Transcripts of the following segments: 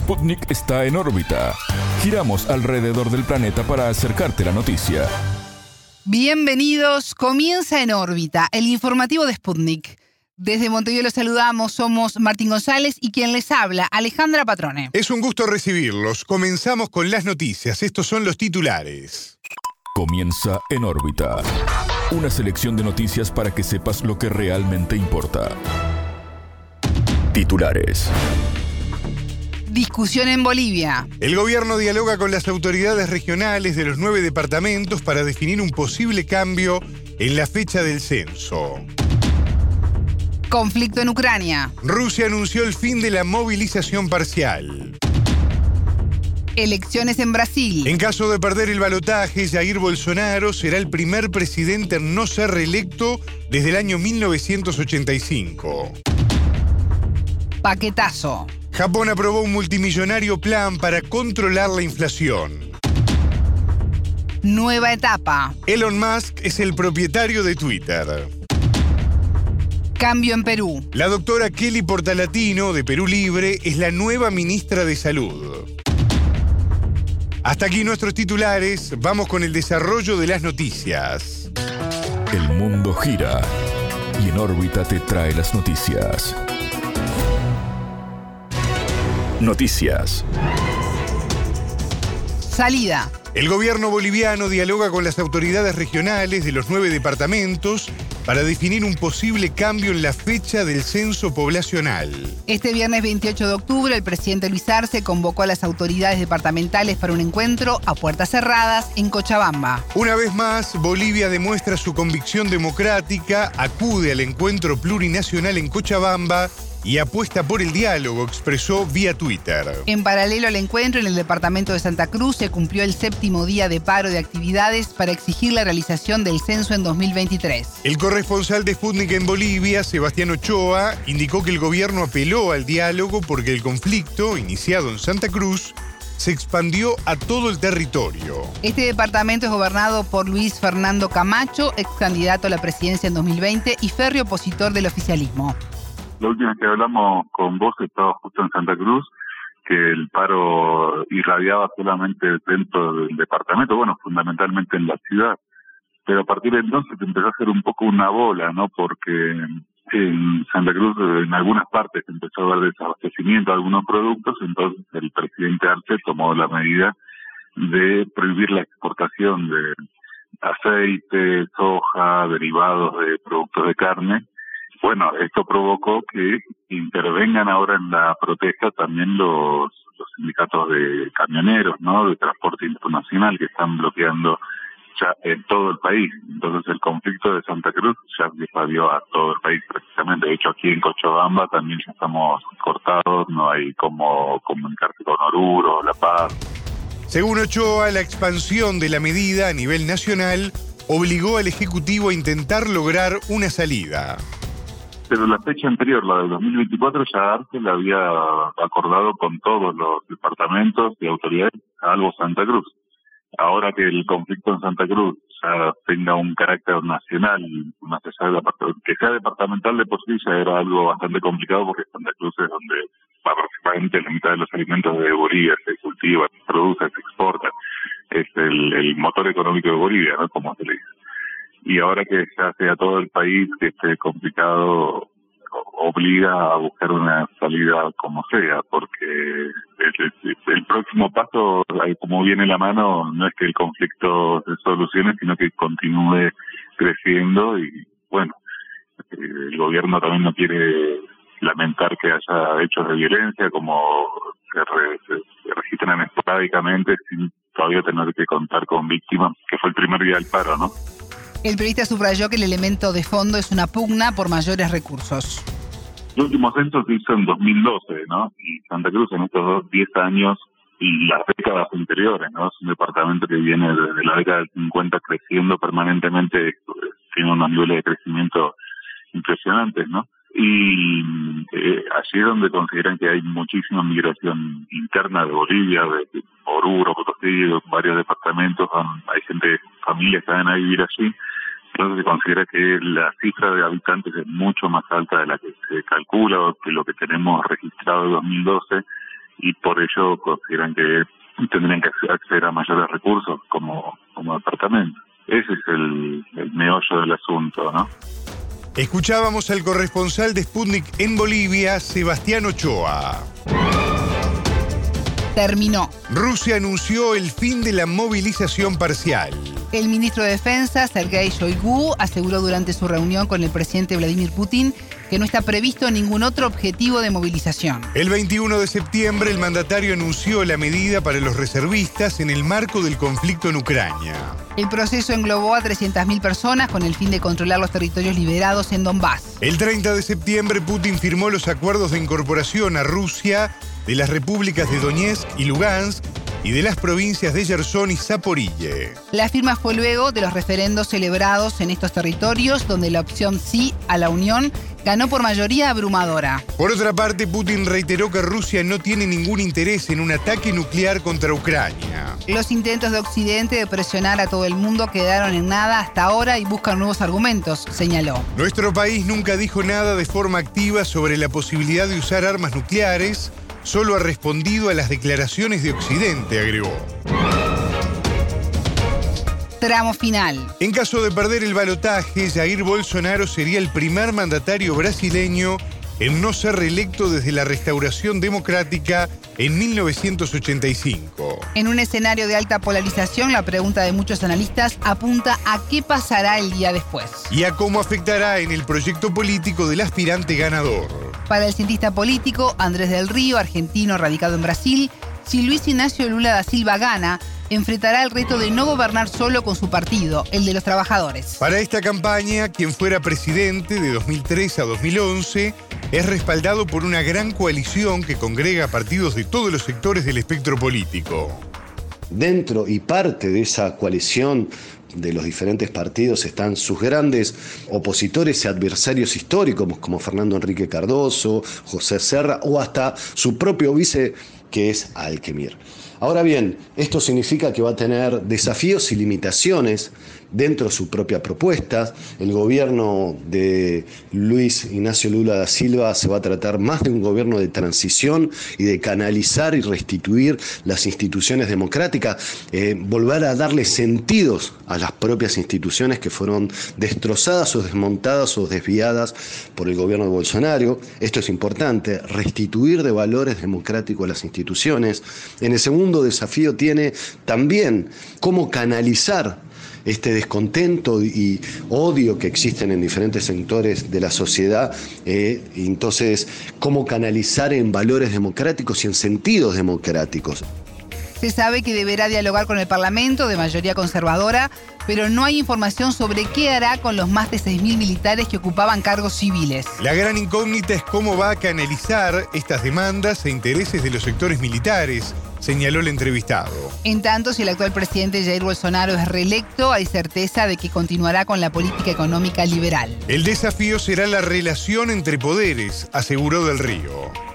Sputnik está en órbita. Giramos alrededor del planeta para acercarte la noticia. Bienvenidos, comienza en órbita, el informativo de Sputnik. Desde Montevideo los saludamos, somos Martín González y quien les habla, Alejandra Patrone. Es un gusto recibirlos. Comenzamos con las noticias. Estos son los titulares. Comienza en órbita. Una selección de noticias para que sepas lo que realmente importa. Titulares. Discusión en Bolivia. El gobierno dialoga con las autoridades regionales de los nueve departamentos para definir un posible cambio en la fecha del censo. Conflicto en Ucrania. Rusia anunció el fin de la movilización parcial. Elecciones en Brasil. En caso de perder el balotaje, Jair Bolsonaro será el primer presidente en no ser reelecto desde el año 1985. Paquetazo. Japón aprobó un multimillonario plan para controlar la inflación. Nueva etapa. Elon Musk es el propietario de Twitter. Cambio en Perú. La doctora Kelly Portalatino, de Perú Libre, es la nueva ministra de Salud. Hasta aquí nuestros titulares. Vamos con el desarrollo de las noticias. El mundo gira y en órbita te trae las noticias. Noticias. Salida. El gobierno boliviano dialoga con las autoridades regionales de los nueve departamentos para definir un posible cambio en la fecha del censo poblacional. Este viernes 28 de octubre, el presidente Luis Arce convocó a las autoridades departamentales para un encuentro a puertas cerradas en Cochabamba. Una vez más, Bolivia demuestra su convicción democrática, acude al encuentro plurinacional en Cochabamba y apuesta por el diálogo, expresó vía Twitter. En paralelo al encuentro en el departamento de Santa Cruz se cumplió el séptimo día de paro de actividades para exigir la realización del censo en 2023. El corresponsal de Sputnik en Bolivia, Sebastián Ochoa, indicó que el gobierno apeló al diálogo porque el conflicto, iniciado en Santa Cruz, se expandió a todo el territorio. Este departamento es gobernado por Luis Fernando Camacho, ex candidato a la presidencia en 2020 y férreo opositor del oficialismo. La última vez que hablamos con vos estaba justo en Santa Cruz, que el paro irradiaba solamente dentro del departamento, bueno, fundamentalmente en la ciudad. Pero a partir de entonces empezó a ser un poco una bola, ¿no? Porque en Santa Cruz, en algunas partes, empezó a haber desabastecimiento de algunos productos, entonces el presidente Arce tomó la medida de prohibir la exportación de aceite, soja, derivados de productos de carne, bueno, esto provocó que intervengan ahora en la protesta también los, sindicatos de camioneros, ¿no? De transporte internacional que están bloqueando ya en todo el país. Entonces el conflicto de Santa Cruz ya invadió a todo el país prácticamente. De hecho aquí en Cochabamba también ya estamos cortados, no hay como comunicarse con Oruro, La Paz. Según Ochoa, la expansión de la medida a nivel nacional obligó al Ejecutivo a intentar lograr una salida pero la fecha anterior, la del 2024, ya Arce la había acordado con todos los departamentos y autoridades, salvo Santa Cruz. Ahora que el conflicto en Santa Cruz ya tenga un carácter nacional, más allá de que sea departamental de por sí ya era algo bastante complicado porque Santa Cruz es donde prácticamente la mitad de los alimentos de Bolivia se cultiva, se produce, se exporta. Es el, el motor económico de Bolivia, ¿no? Como se le dice y ahora que ya sea todo el país que esté complicado obliga a buscar una salida como sea, porque el, próximo paso, como viene la mano, no es que el conflicto se solucione, sino que continúe creciendo y bueno, el gobierno también no quiere lamentar que haya hechos de violencia como se, se registran esporádicamente sin todavía tener que contar con víctimas, que fue el primer día del paro, ¿no? El periodista subrayó que el elemento de fondo es una pugna por mayores recursos. El último censo se hizo en 2012, ¿no? Y Santa Cruz en estos 10 años y las décadas anteriores, ¿no? Es un departamento que viene desde la década del 50 creciendo permanentemente, tiene unos niveles de crecimiento impresionantes, ¿no? Y eh, allí es donde consideran que hay muchísima migración interna de Bolivia, de Oruro, Potosí, varios departamentos, hay gente, familias que van a vivir allí. Entonces se considera que la cifra de habitantes es mucho más alta de la que se calcula o que lo que tenemos registrado en 2012 y por ello consideran que tendrían que acceder a mayores recursos como, como departamento. Ese es el, el meollo del asunto, ¿no? Escuchábamos al corresponsal de Sputnik en Bolivia, Sebastián Ochoa. Terminó. Rusia anunció el fin de la movilización parcial. El ministro de Defensa, Sergei Shoigu, aseguró durante su reunión con el presidente Vladimir Putin que no está previsto ningún otro objetivo de movilización. El 21 de septiembre, el mandatario anunció la medida para los reservistas en el marco del conflicto en Ucrania. El proceso englobó a 300.000 personas con el fin de controlar los territorios liberados en Donbass. El 30 de septiembre, Putin firmó los acuerdos de incorporación a Rusia de las repúblicas de Donetsk y Lugansk y de las provincias de Gerson y Zaporille. La firma fue luego de los referendos celebrados en estos territorios, donde la opción sí a la Unión ganó por mayoría abrumadora. Por otra parte, Putin reiteró que Rusia no tiene ningún interés en un ataque nuclear contra Ucrania. Los intentos de Occidente de presionar a todo el mundo quedaron en nada hasta ahora y buscan nuevos argumentos, señaló. Nuestro país nunca dijo nada de forma activa sobre la posibilidad de usar armas nucleares solo ha respondido a las declaraciones de Occidente, agregó. Tramo final. En caso de perder el balotaje, Jair Bolsonaro sería el primer mandatario brasileño en no ser reelecto desde la restauración democrática en 1985. En un escenario de alta polarización, la pregunta de muchos analistas apunta a qué pasará el día después. Y a cómo afectará en el proyecto político del aspirante ganador. Para el cientista político Andrés del Río, argentino radicado en Brasil, si Luis Ignacio Lula da Silva gana, enfrentará el reto de no gobernar solo con su partido, el de los trabajadores. Para esta campaña, quien fuera presidente de 2003 a 2011 es respaldado por una gran coalición que congrega partidos de todos los sectores del espectro político. Dentro y parte de esa coalición de los diferentes partidos están sus grandes opositores y adversarios históricos como Fernando Enrique Cardoso, José Serra o hasta su propio vice que es Alquemir. Ahora bien, esto significa que va a tener desafíos y limitaciones dentro de su propia propuesta. El gobierno de Luis Ignacio Lula da Silva se va a tratar más de un gobierno de transición y de canalizar y restituir las instituciones democráticas, eh, volver a darle sentidos a las propias instituciones que fueron destrozadas o desmontadas o desviadas por el gobierno de Bolsonaro. Esto es importante, restituir de valores democráticos a las instituciones. En el segundo desafío tiene también cómo canalizar este descontento y odio que existen en diferentes sectores de la sociedad, eh, entonces cómo canalizar en valores democráticos y en sentidos democráticos. Se sabe que deberá dialogar con el Parlamento de mayoría conservadora, pero no hay información sobre qué hará con los más de 6.000 militares que ocupaban cargos civiles. La gran incógnita es cómo va a canalizar estas demandas e intereses de los sectores militares señaló el entrevistado. En tanto, si el actual presidente Jair Bolsonaro es reelecto, hay certeza de que continuará con la política económica liberal. El desafío será la relación entre poderes, aseguró Del Río.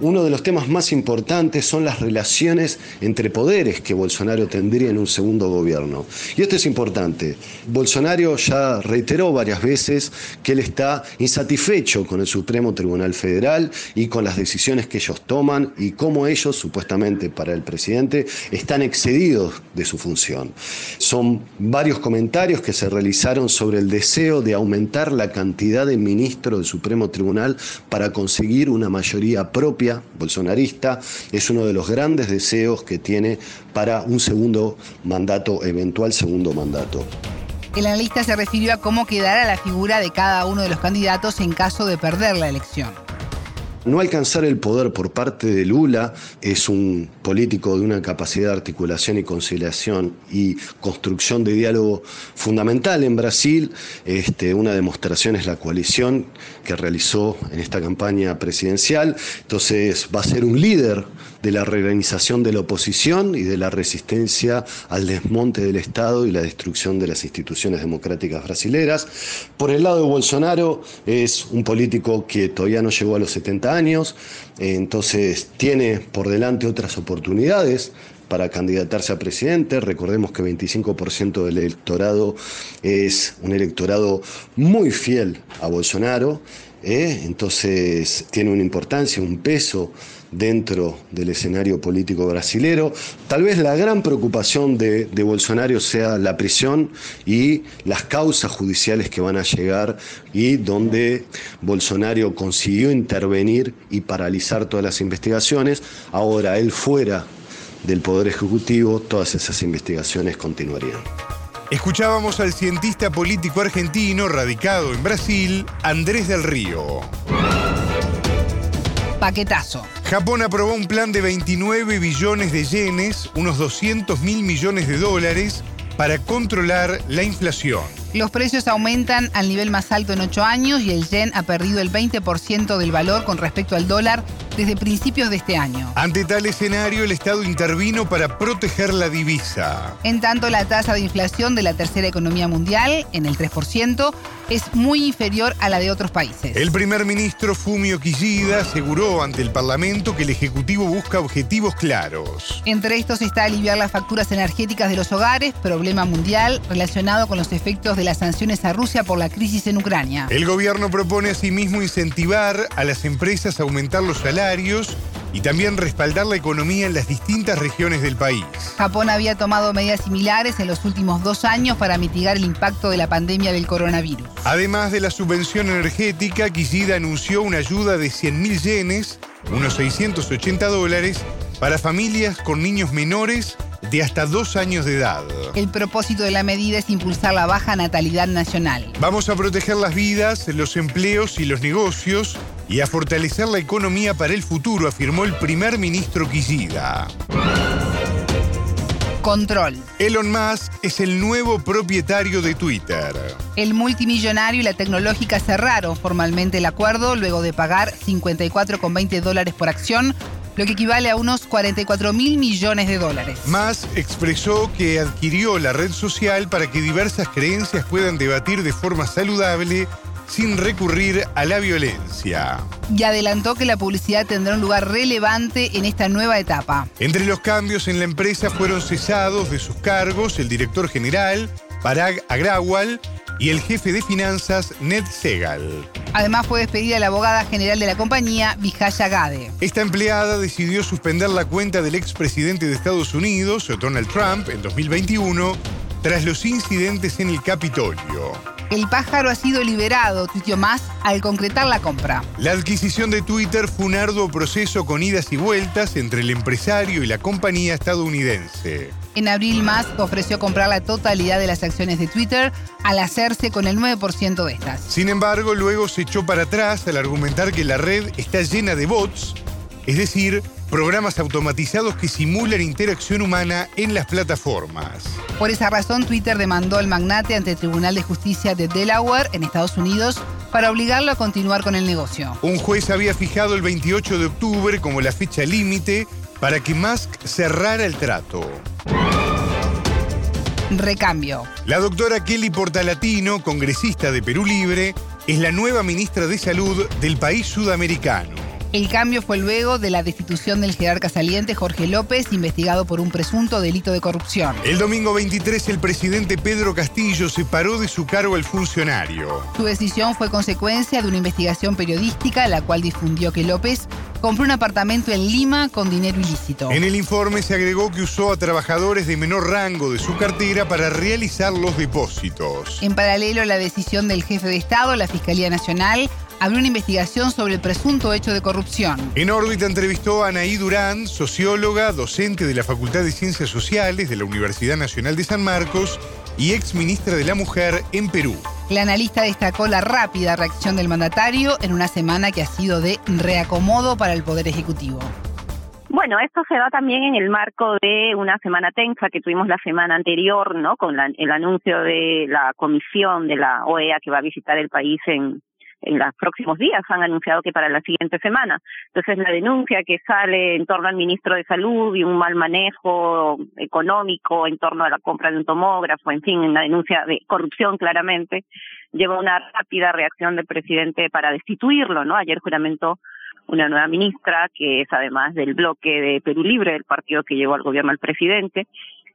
Uno de los temas más importantes son las relaciones entre poderes que Bolsonaro tendría en un segundo gobierno. Y esto es importante. Bolsonaro ya reiteró varias veces que él está insatisfecho con el Supremo Tribunal Federal y con las decisiones que ellos toman y cómo ellos, supuestamente para el presidente, están excedidos de su función. Son varios comentarios que se realizaron sobre el deseo de aumentar la cantidad de ministros del Supremo Tribunal para conseguir una mayoría propia bolsonarista, es uno de los grandes deseos que tiene para un segundo mandato, eventual segundo mandato. El analista se refirió a cómo quedará la figura de cada uno de los candidatos en caso de perder la elección. No alcanzar el poder por parte de Lula es un político de una capacidad de articulación y conciliación y construcción de diálogo fundamental en Brasil. Este, una demostración es la coalición que realizó en esta campaña presidencial. Entonces va a ser un líder de la reorganización de la oposición y de la resistencia al desmonte del Estado y la destrucción de las instituciones democráticas brasileras. Por el lado de Bolsonaro es un político que todavía no llegó a los 70 años, entonces tiene por delante otras oportunidades para candidatarse a presidente. Recordemos que 25% del electorado es un electorado muy fiel a Bolsonaro, ¿eh? entonces tiene una importancia, un peso dentro del escenario político brasilero. Tal vez la gran preocupación de, de Bolsonaro sea la prisión y las causas judiciales que van a llegar y donde Bolsonaro consiguió intervenir y paralizar todas las investigaciones. Ahora, él fuera del Poder Ejecutivo, todas esas investigaciones continuarían. Escuchábamos al cientista político argentino radicado en Brasil, Andrés del Río. Paquetazo. Japón aprobó un plan de 29 billones de yenes, unos 200 mil millones de dólares, para controlar la inflación. Los precios aumentan al nivel más alto en ocho años y el yen ha perdido el 20% del valor con respecto al dólar desde principios de este año. Ante tal escenario, el Estado intervino para proteger la divisa. En tanto, la tasa de inflación de la tercera economía mundial, en el 3%, es muy inferior a la de otros países. El primer ministro Fumio Kishida aseguró ante el Parlamento que el Ejecutivo busca objetivos claros. Entre estos está aliviar las facturas energéticas de los hogares, problema mundial relacionado con los efectos de las sanciones a Rusia por la crisis en Ucrania. El gobierno propone asimismo incentivar a las empresas a aumentar los salarios y también respaldar la economía en las distintas regiones del país. Japón había tomado medidas similares en los últimos dos años para mitigar el impacto de la pandemia del coronavirus. Además de la subvención energética, Kishida anunció una ayuda de 100.000 yenes, unos 680 dólares, para familias con niños menores de hasta dos años de edad. El propósito de la medida es impulsar la baja natalidad nacional. Vamos a proteger las vidas, los empleos y los negocios y a fortalecer la economía para el futuro, afirmó el primer ministro Kishida. Control. Elon Musk es el nuevo propietario de Twitter. El multimillonario y la tecnológica cerraron formalmente el acuerdo luego de pagar 54,20 dólares por acción lo que equivale a unos 44 mil millones de dólares. Musk expresó que adquirió la red social para que diversas creencias puedan debatir de forma saludable sin recurrir a la violencia. Y adelantó que la publicidad tendrá un lugar relevante en esta nueva etapa. Entre los cambios en la empresa fueron cesados de sus cargos el director general, Parag Agrawal, y el jefe de finanzas, Ned Segal. Además fue despedida la abogada general de la compañía, Vijaya Gade. Esta empleada decidió suspender la cuenta del expresidente de Estados Unidos, Donald Trump, en 2021, tras los incidentes en el Capitolio. El pájaro ha sido liberado, tuiteó más, al concretar la compra. La adquisición de Twitter fue un arduo proceso con idas y vueltas entre el empresario y la compañía estadounidense. En abril, Musk ofreció comprar la totalidad de las acciones de Twitter al hacerse con el 9% de estas. Sin embargo, luego se echó para atrás al argumentar que la red está llena de bots, es decir, programas automatizados que simulan interacción humana en las plataformas. Por esa razón, Twitter demandó al magnate ante el Tribunal de Justicia de Delaware, en Estados Unidos, para obligarlo a continuar con el negocio. Un juez había fijado el 28 de octubre como la fecha límite para que Musk cerrara el trato. Recambio. La doctora Kelly Portalatino, congresista de Perú Libre, es la nueva ministra de Salud del país sudamericano. El cambio fue luego de la destitución del jerarca saliente Jorge López, investigado por un presunto delito de corrupción. El domingo 23, el presidente Pedro Castillo separó de su cargo al funcionario. Su decisión fue consecuencia de una investigación periodística, la cual difundió que López compró un apartamento en Lima con dinero ilícito. En el informe se agregó que usó a trabajadores de menor rango de su cartera para realizar los depósitos. En paralelo a la decisión del jefe de Estado, la Fiscalía Nacional abrió una investigación sobre el presunto hecho de corrupción. En órbita entrevistó a Anaí Durán, socióloga, docente de la Facultad de Ciencias Sociales de la Universidad Nacional de San Marcos y ex ministra de la Mujer en Perú. La analista destacó la rápida reacción del mandatario en una semana que ha sido de reacomodo para el Poder Ejecutivo. Bueno, esto se da también en el marco de una semana tensa que tuvimos la semana anterior, ¿no? Con el anuncio de la comisión de la OEA que va a visitar el país en, en los próximos días han anunciado que para la siguiente semana. Entonces, la denuncia que sale en torno al ministro de Salud y un mal manejo económico en torno a la compra de un tomógrafo, en fin, una denuncia de corrupción claramente, lleva una rápida reacción del presidente para destituirlo, ¿no? Ayer juramentó una nueva ministra, que es además del bloque de Perú Libre, el partido que llevó al gobierno al presidente.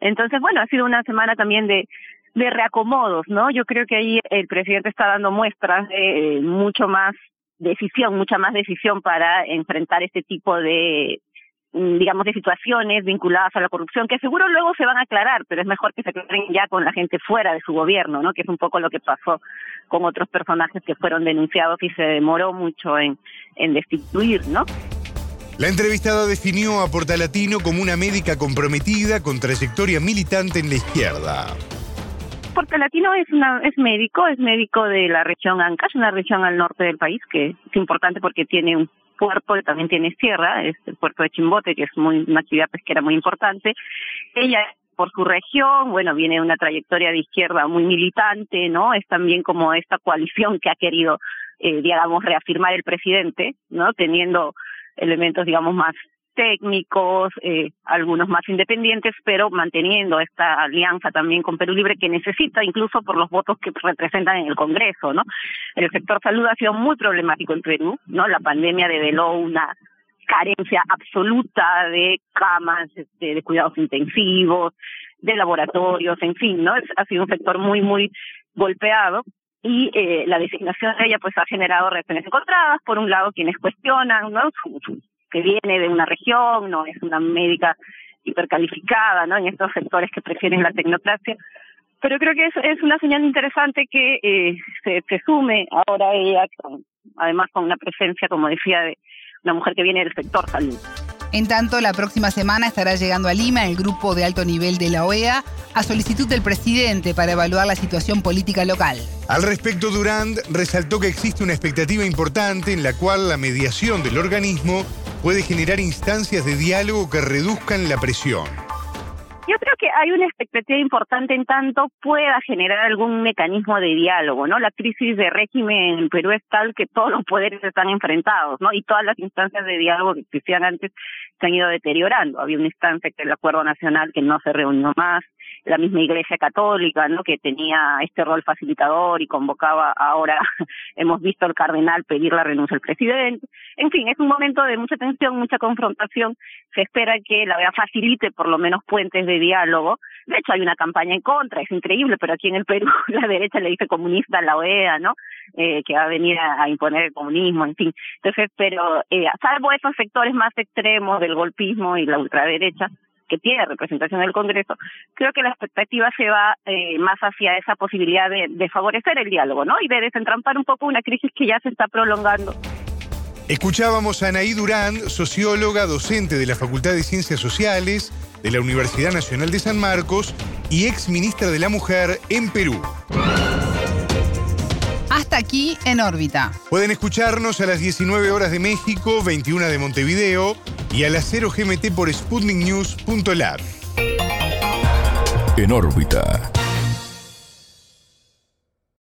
Entonces, bueno, ha sido una semana también de de reacomodos, ¿no? Yo creo que ahí el presidente está dando muestras de eh, mucho más decisión, mucha más decisión para enfrentar este tipo de mm, digamos, de situaciones vinculadas a la corrupción, que seguro luego se van a aclarar, pero es mejor que se aclaren ya con la gente fuera de su gobierno, ¿no? Que es un poco lo que pasó con otros personajes que fueron denunciados y se demoró mucho en, en destituir, ¿no? La entrevistada definió a Portalatino como una médica comprometida con trayectoria militante en la izquierda. Portalatino es, una, es médico, es médico de la región Ancash, una región al norte del país que es importante porque tiene un puerto que también tiene sierra, es el puerto de Chimbote, que es muy, una actividad pesquera muy importante. Ella por su región, bueno, viene una trayectoria de izquierda muy militante, ¿no? Es también como esta coalición que ha querido, eh, digamos, reafirmar el presidente, ¿no? Teniendo elementos, digamos, más técnicos, eh, algunos más independientes, pero manteniendo esta alianza también con Perú Libre que necesita incluso por los votos que representan en el Congreso, ¿no? El sector salud ha sido muy problemático en Perú, ¿no? La pandemia develó una carencia absoluta de camas, de, este, de cuidados intensivos, de laboratorios, en fin, ¿no? ha sido un sector muy, muy golpeado y eh, la designación de ella pues ha generado reacciones encontradas por un lado quienes cuestionan no que viene de una región no es una médica hipercalificada no en estos sectores que prefieren la tecnocracia. Pero creo que es, es una señal interesante que eh, se, se sume ahora ella además con una presencia como decía de una mujer que viene del sector salud. En tanto, la próxima semana estará llegando a Lima el grupo de alto nivel de la OEA a solicitud del presidente para evaluar la situación política local. Al respecto, Durand resaltó que existe una expectativa importante en la cual la mediación del organismo puede generar instancias de diálogo que reduzcan la presión. Yo creo que hay una expectativa importante en tanto pueda generar algún mecanismo de diálogo, ¿no? La crisis de régimen en Perú es tal que todos los poderes están enfrentados, ¿no? Y todas las instancias de diálogo que existían antes se han ido deteriorando. Había una instancia que el Acuerdo Nacional que no se reunió más, la misma Iglesia Católica, ¿no? que tenía este rol facilitador y convocaba ahora, hemos visto al cardenal pedir la renuncia al presidente. En fin, es un momento de mucha tensión, mucha confrontación. Se espera que la OEA facilite por lo menos puentes de diálogo. De hecho, hay una campaña en contra, es increíble, pero aquí en el Perú la derecha le dice comunista a la OEA, ¿no? Eh, que va a venir a, imponer el comunismo, en fin. Entonces, pero eh, salvo esos sectores más extremos del golpismo y la ultraderecha, que tiene representación en el Congreso, creo que la expectativa se va eh, más hacia esa posibilidad de, favorecer el diálogo, ¿no? Y de desentrampar un poco una crisis que ya se está prolongando. Escuchábamos a Anaí Durán, socióloga, docente de la Facultad de Ciencias Sociales de la Universidad Nacional de San Marcos y ex ministra de la Mujer en Perú. Hasta aquí en órbita. Pueden escucharnos a las 19 horas de México, 21 de Montevideo y a las 0 GMT por sputniknews.lab. En órbita.